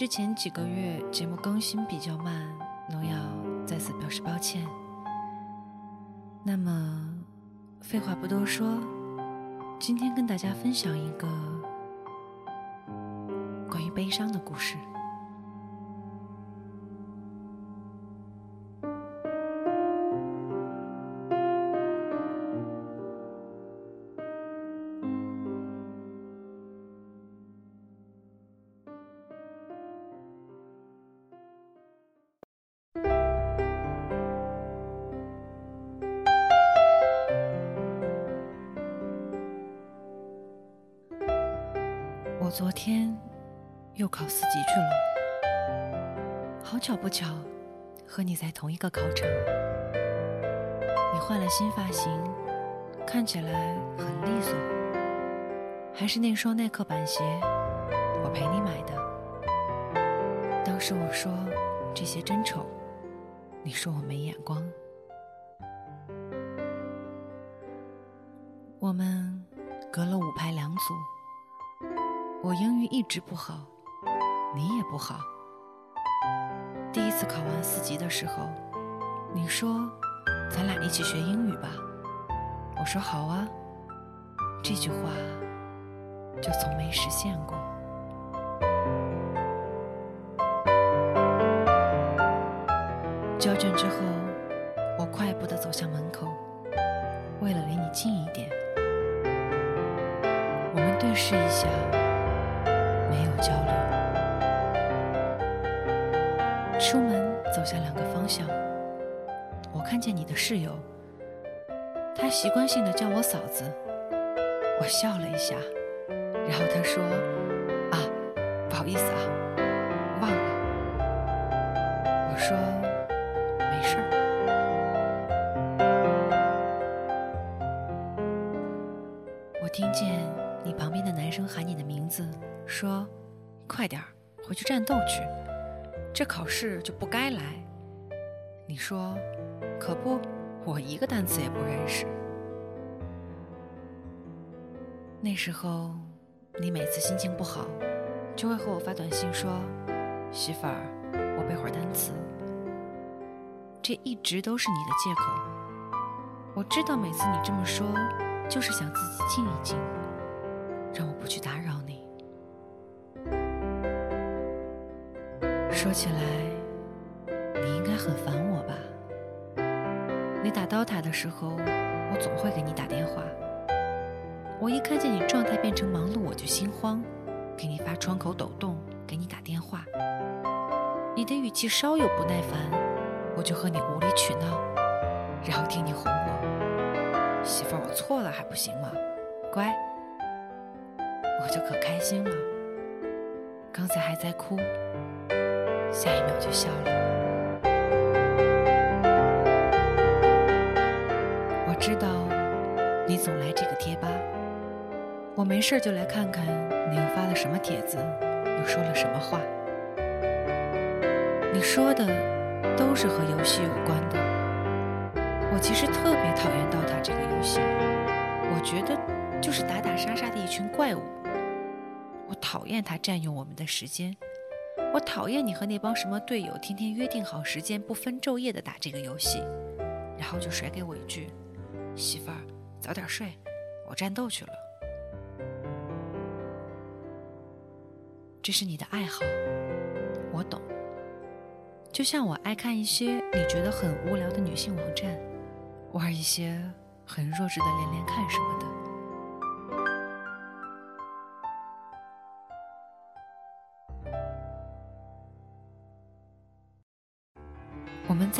之前几个月节目更新比较慢，农药在此表示抱歉。那么，废话不多说，今天跟大家分享一个关于悲伤的故事。巧，和你在同一个考场。你换了新发型，看起来很利索，还是那双耐克板鞋，我陪你买的。当时我说这鞋真丑，你说我没眼光。我们隔了五排两组。我英语一直不好，你也不好。第一次考完四级的时候，你说咱俩一起学英语吧，我说好啊。这句话就从没实现过。交卷之后，我快步的走向门口，为了离你近一点，我们对视一下。出门走向两个方向，我看见你的室友，他习惯性的叫我嫂子，我笑了一下，然后他说：“啊，不好意思啊，忘了。”我说：“这考试就不该来。”你说：“可不，我一个单词也不认识。”那时候，你每次心情不好，就会和我发短信说：“媳妇儿，我背会儿单词。”这一直都是你的借口。我知道每次你这么说，就是想自己静一静，让我不去打扰你。说起来，你应该很烦我吧？你打刀塔的时候，我总会给你打电话。我一看见你状态变成忙碌，我就心慌，给你发窗口抖动，给你打电话。你的语气稍有不耐烦，我就和你无理取闹，然后听你哄我：“媳妇儿，我错了还不行吗？乖。”我就可开心了。刚才还在哭。下一秒就笑了。我知道你总来这个贴吧，我没事就来看看你又发了什么帖子，又说了什么话。你说的都是和游戏有关的。我其实特别讨厌刀塔这个游戏，我觉得就是打打杀杀的一群怪物。我讨厌它占用我们的时间。我讨厌你和那帮什么队友天天约定好时间不分昼夜的打这个游戏，然后就甩给我一句：“媳妇儿，早点睡，我战斗去了。”这是你的爱好，我懂。就像我爱看一些你觉得很无聊的女性网站，玩一些很弱智的连连看什么的。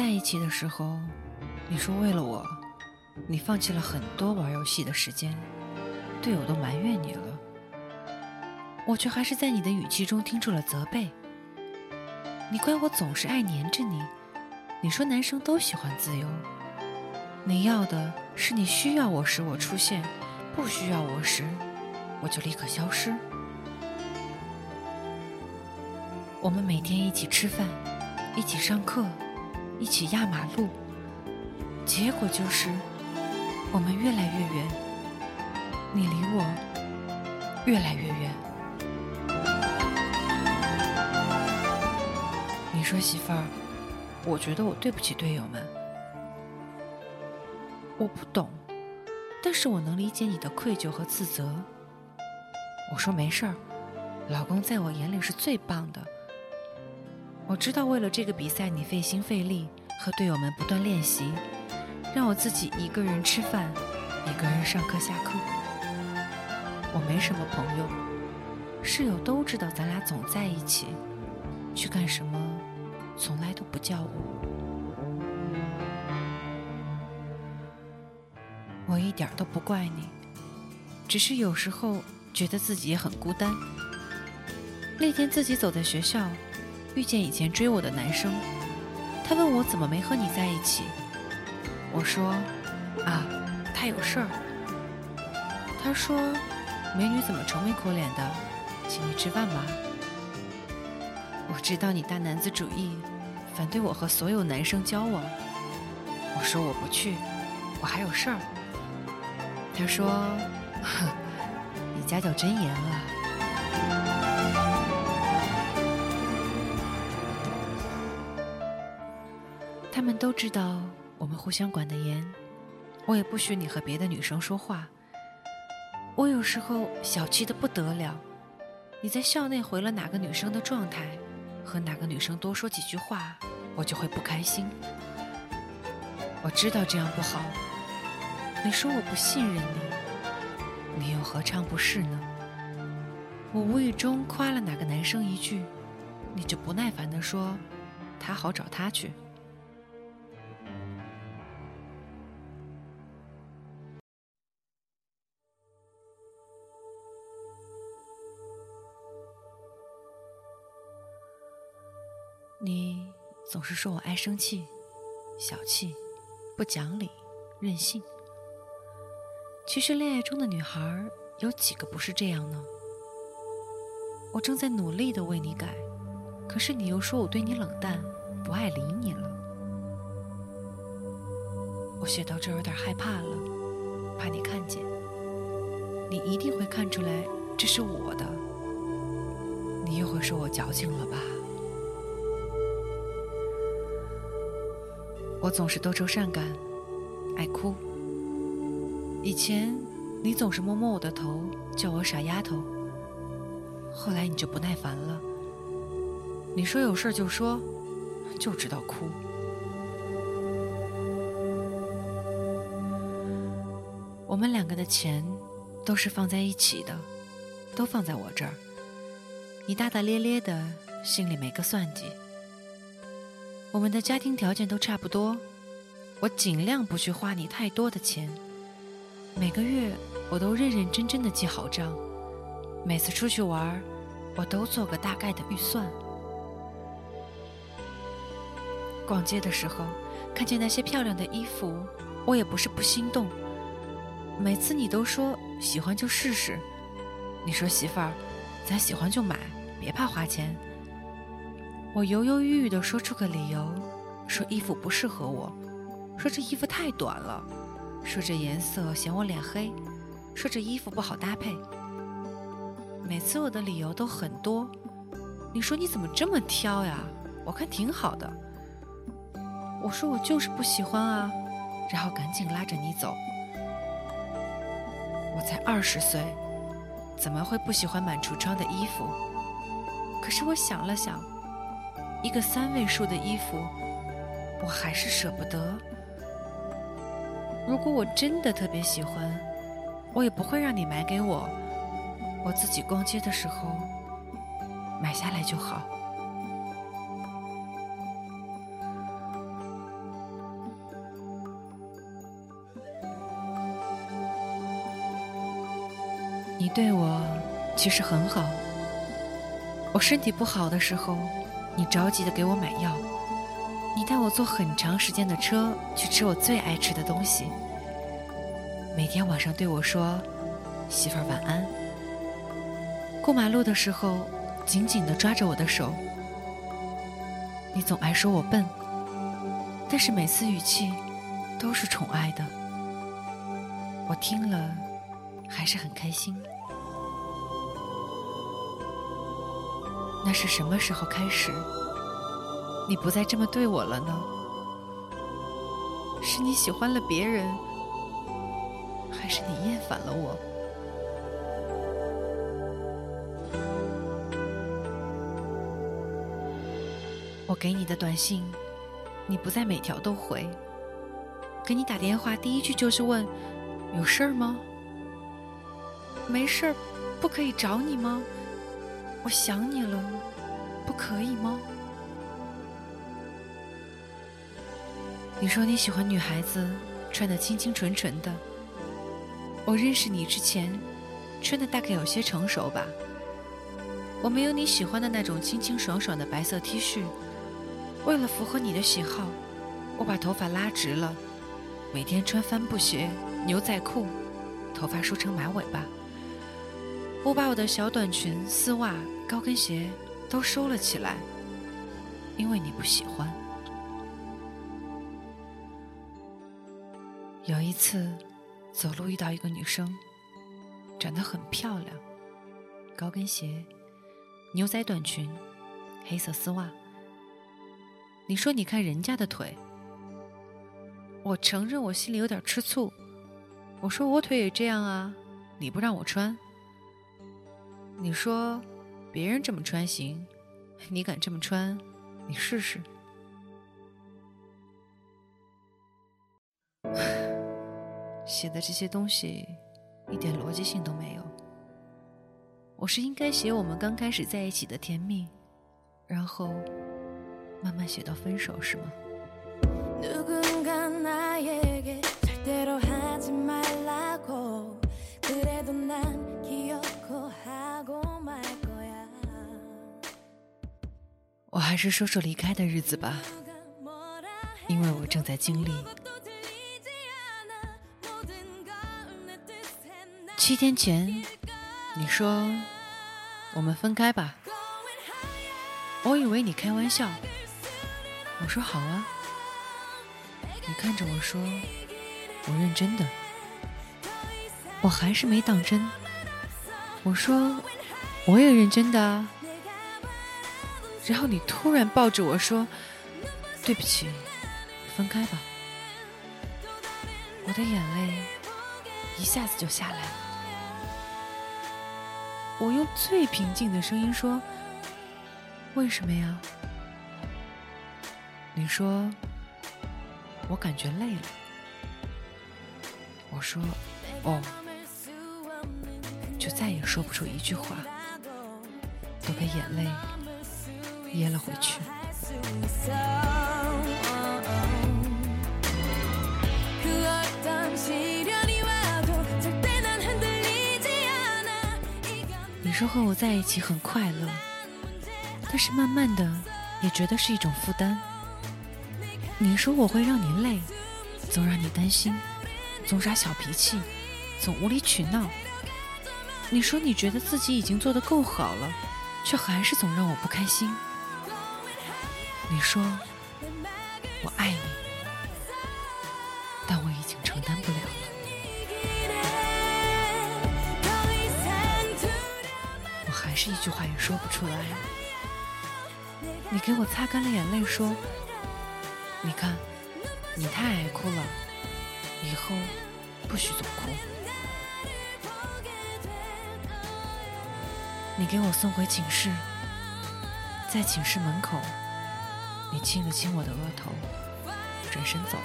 在一起的时候，你说为了我，你放弃了很多玩游戏的时间，队友都埋怨你了，我却还是在你的语气中听出了责备。你怪我总是爱黏着你，你说男生都喜欢自由，你要的是你需要我时我出现，不需要我时我就立刻消失。我们每天一起吃饭，一起上课，一起压马路，结果就是我们越来越远，你离我越来越远。你说媳妇儿，我觉得我对不起队友们。我不懂，但是我能理解你的愧疚和自责。我说没事儿，老公在我眼里是最棒的。我知道为了这个比赛你费心费力，和队友们不断练习，让我自己一个人吃饭，一个人上课下课。我没什么朋友，室友都知道咱俩总在一起，去干什么？从来都不叫我，我一点都不怪你，只是有时候觉得自己也很孤单。那天自己走在学校，遇见以前追我的男生，他问我怎么没和你在一起，我说啊，他有事儿。他说，美女怎么愁眉苦脸的，请你吃饭吧。我知道你大男子主义，反对我和所有男生交往。我说我不去，我还有事儿。他说：“哼，你家教真严啊。”都知道我们互相管得严，我也不许你和别的女生说话。我有时候小气的不得了，你在校内回了哪个女生的状态？和哪个女生多说几句话，我就会不开心。我知道这样不好。你说我不信任你，你又何尝不是呢？我无意中夸了哪个男生一句，你就不耐烦地说，他好找他去。总是说我爱生气、小气、不讲理、任性。其实恋爱中的女孩有几个不是这样呢？我正在努力的为你改，可是你又说我对你冷淡，不爱理你了。我写到这有点害怕了，怕你看见，你一定会看出来这是我的，你又会说我矫情了吧？我总是多愁善感，爱哭。以前你总是摸摸我的头，叫我傻丫头。后来你就不耐烦了，你说有事就说，就知道哭。我们两个的钱都是放在一起的，都放在我这儿。你大大咧咧的，心里没个算计。我们的家庭条件都差不多，我尽量不去花你太多的钱。每个月我都认认真真的记好账，每次出去玩，我都做个大概的预算。逛街的时候，看见那些漂亮的衣服，我也不是不心动。每次你都说喜欢就试试，你说媳妇儿，咱喜欢就买，别怕花钱。我犹犹豫豫地说出个理由，说衣服不适合我，说这衣服太短了，说这颜色显我脸黑，说这衣服不好搭配。每次我的理由都很多，你说你怎么这么挑呀？我看挺好的。我说我就是不喜欢啊，然后赶紧拉着你走。我才二十岁，怎么会不喜欢满橱窗的衣服？可是我想了想。一个三位数的衣服，我还是舍不得。如果我真的特别喜欢，我也不会让你买给我，我自己逛街的时候买下来就好。你对我其实很好，我身体不好的时候。你着急的给我买药，你带我坐很长时间的车去吃我最爱吃的东西，每天晚上对我说：“媳妇儿晚安。”过马路的时候，紧紧的抓着我的手。你总爱说我笨，但是每次语气都是宠爱的，我听了还是很开心。那是什么时候开始，你不再这么对我了呢？是你喜欢了别人，还是你厌烦了我？我给你的短信，你不再每条都回；给你打电话，第一句就是问：有事儿吗？没事儿，不可以找你吗？我想你了，不可以吗？你说你喜欢女孩子穿的清清纯纯的。我认识你之前，穿的大概有些成熟吧。我没有你喜欢的那种清清爽爽的白色 T 恤。为了符合你的喜好，我把头发拉直了，每天穿帆布鞋、牛仔裤，头发梳成马尾巴。我把我的小短裙、丝袜、高跟鞋都收了起来，因为你不喜欢。有一次，走路遇到一个女生，长得很漂亮，高跟鞋、牛仔短裙、黑色丝袜。你说你看人家的腿，我承认我心里有点吃醋。我说我腿也这样啊，你不让我穿。你说，别人这么穿行，你敢这么穿？你试试。写的这些东西一点逻辑性都没有。我是应该写我们刚开始在一起的甜蜜，然后慢慢写到分手，是吗？我还是说说离开的日子吧，因为我正在经历。七天前，你说我们分开吧，我以为你开玩笑，我说好啊。你看着我说，我认真的，我还是没当真。我说我也认真的。然后你突然抱着我说：“对不起，分开吧。”我的眼泪一下子就下来了。我用最平静的声音说：“为什么呀？”你说：“我感觉累了。”我说：“哦。”就再也说不出一句话，都被眼泪。噎了回去。你说和我在一起很快乐，但是慢慢的也觉得是一种负担。你说我会让你累，总让你担心，总耍小脾气，总无理取闹。你说你觉得自己已经做得够好了，却还是总让我不开心。你说我爱你，但我已经承担不了了。我还是一句话也说不出来。你给我擦干了眼泪，说：“你看，你太爱哭了，以后不许总哭。”你给我送回寝室，在寝室门口。你亲了亲我的额头，转身走了。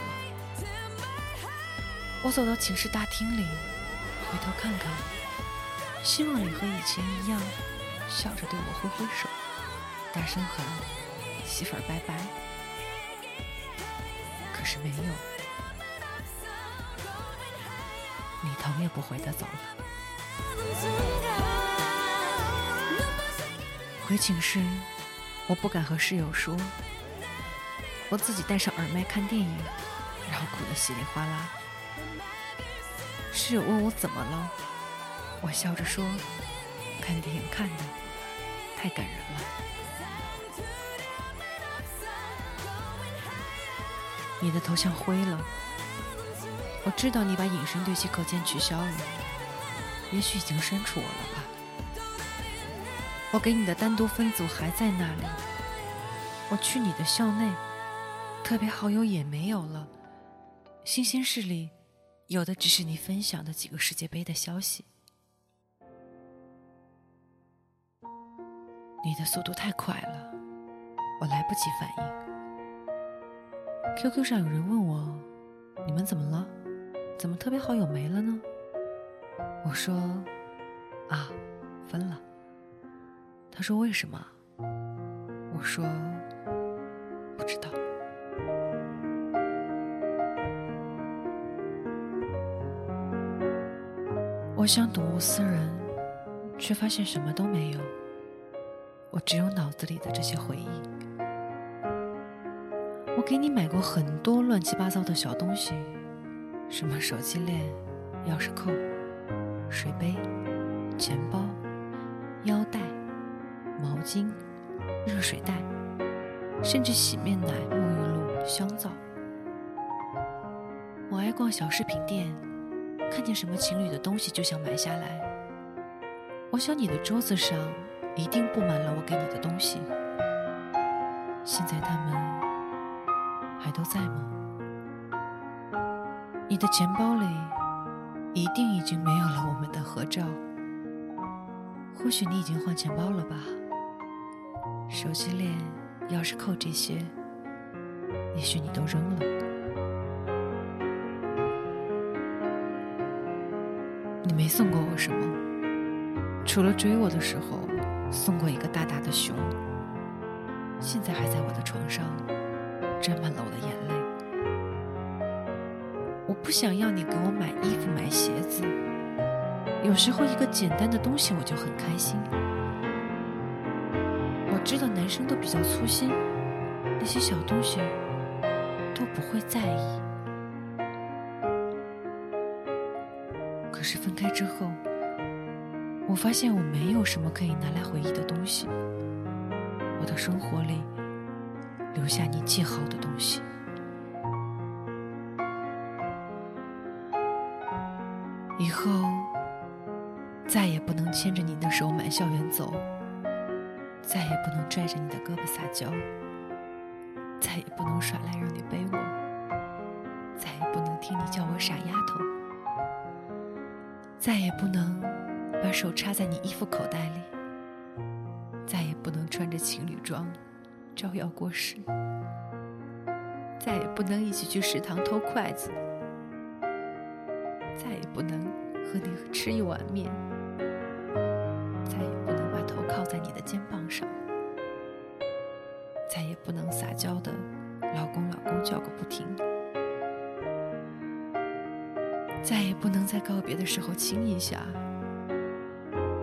我走到寝室大厅里，回头看看，希望你和以前一样，笑着对我挥挥手，大声喊“媳妇儿拜拜”。可是没有，你头也不回的走了。回寝室。我不敢和室友说，我自己戴上耳麦看电影，然后哭得稀里哗啦。室友问我怎么了，我笑着说：“看电影看的太感人了。”你的头像灰了，我知道你把隐身对齐课件取消了，也许已经删除我了吧。我给你的单独分组还在那里，我去你的校内，特别好友也没有了，新鲜事里有的只是你分享的几个世界杯的消息。你的速度太快了，我来不及反应。QQ 上有人问我：“你们怎么了？怎么特别好友没了呢？”我说：“啊，分了。”他说：“为什么？”我说：“不知道。”我想睹物思人，却发现什么都没有。我只有脑子里的这些回忆。我给你买过很多乱七八糟的小东西，什么手机链、钥匙扣、水杯、钱包、腰带、毛巾、热水袋，甚至洗面奶、沐浴露、香皂。我爱逛小饰品店，看见什么情侣的东西就想买下来。我想你的桌子上一定布满了我给你的东西。现在他们。还都在吗？你的钱包里一定已经没有了我们的合照。或许你已经换钱包了吧？手机链、钥匙扣这些，也许你都扔了。没送过我什么，除了追我的时候送过一个大大的熊，现在还在我的床上。沾满了我的眼泪。我不想要你给我买衣服、买鞋子。有时候一个简单的东西我就很开心。我知道男生都比较粗心，那些小东西都不会在意。是分开之后，我发现我没有什么可以拿来回忆的东西。我的生活里。留下你记好的东西。以后再也不能牵着你的手满校园走，再也不能拽着你的胳膊撒娇，再也不能耍赖让你背我，再也不能听你叫我傻丫头，再也不能把手插在你衣服口袋里，再也不能穿着情侣装。招摇过市，再也不能一起去食堂偷筷子，再也不能和你吃一碗面，告别的时候亲一下，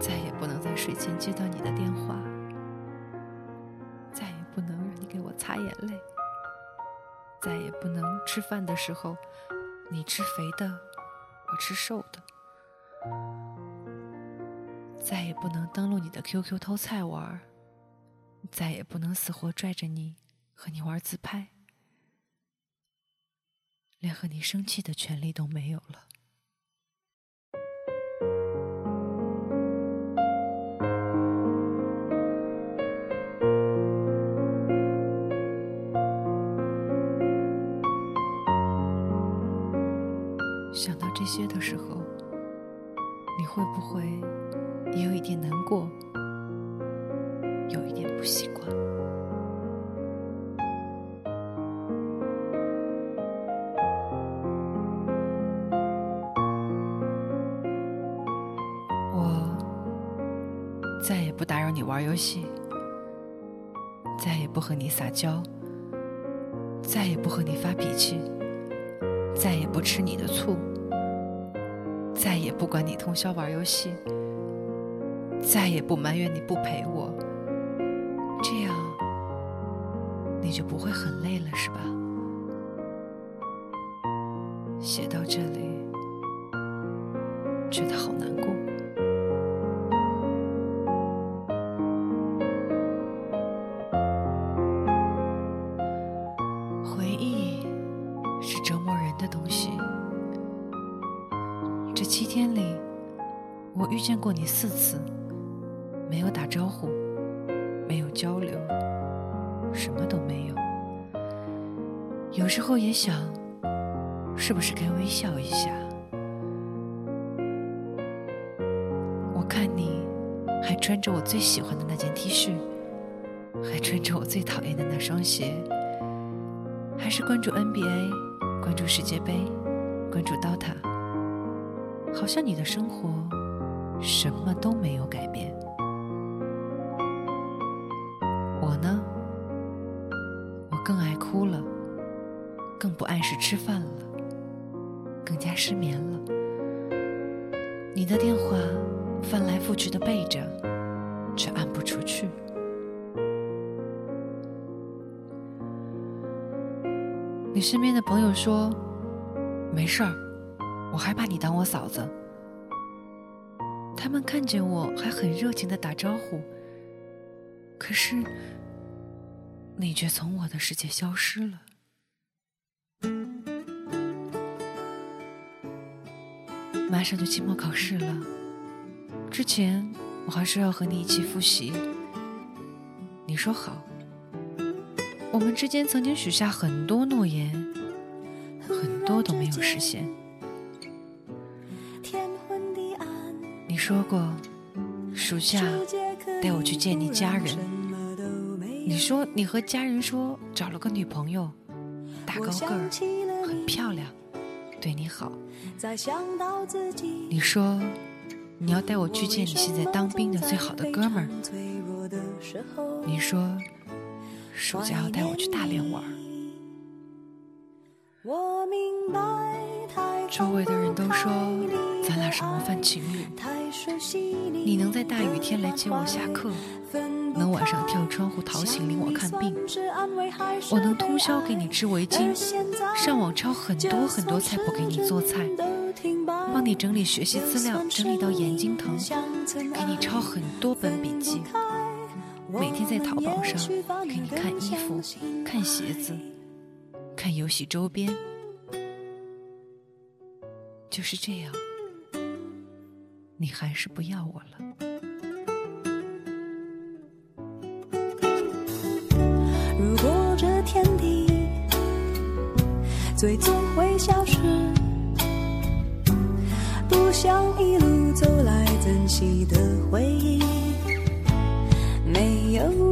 再也不能在睡前接到你的电话。再也不能让你给我擦眼泪，再也不能吃饭的时候，你吃肥的，我吃瘦的，再也不能登录你的 QQ 偷菜玩，再也不能死活拽着你和你玩自拍，连和你生气的权利都没有了。想到这些的时候，你会不会也有一点难过，有一点不习惯？我再也不打扰你玩游戏，再也不和你撒娇，再也不和你发脾气，再也不吃你的醋。再也不管你通宵玩游戏，再也不埋怨你不陪我，这样你就不会很累了，是吧？写到这里，七天里，我遇见过你四次，没有打招呼，没有交流，什么都没有。有时候也想。是不是该微笑一下？我看你还穿着我最喜欢的那件 T 恤，还穿着我最讨厌的那双鞋，还是关注 NBA，关注世界杯，关注 DOTA，好像你的生活什么都没有改变。我呢，我更爱哭了，更不按时吃饭了。更加失眠了。你的电话翻来覆去的背着，却按不出去。你身边的朋友说：“没事儿，我还把你当我嫂子。”他们看见我还很热情的打招呼，可是你却从我的世界消失了。马上就期末考试了，之前我还说要和你一起复习。你说好，我们之间曾经许下很多诺言，很多都没有实现。说过，暑假带我去见你家人。你说你和家人说找了个女朋友，大高个儿，很漂亮。对你好，你说你要带我去见你现在当兵的最好的哥们儿。你说暑假要带我去大连玩。我明白周围的人都说咱俩是模范情侣。你能在大雨天来接我下课。能晚上跳窗户逃醒领我看病，我能通宵给你织围巾，上网抄很多很多菜谱给你做菜，帮你整理学习资料，整理到眼睛疼，给你抄很多本笔记，每天在淘宝上给你看衣服、看鞋子、看游戏周边，就是这样，你还是不要我了。如果这天地最终会消失，不想一路走来珍惜的回忆，没有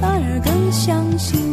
反而更相信。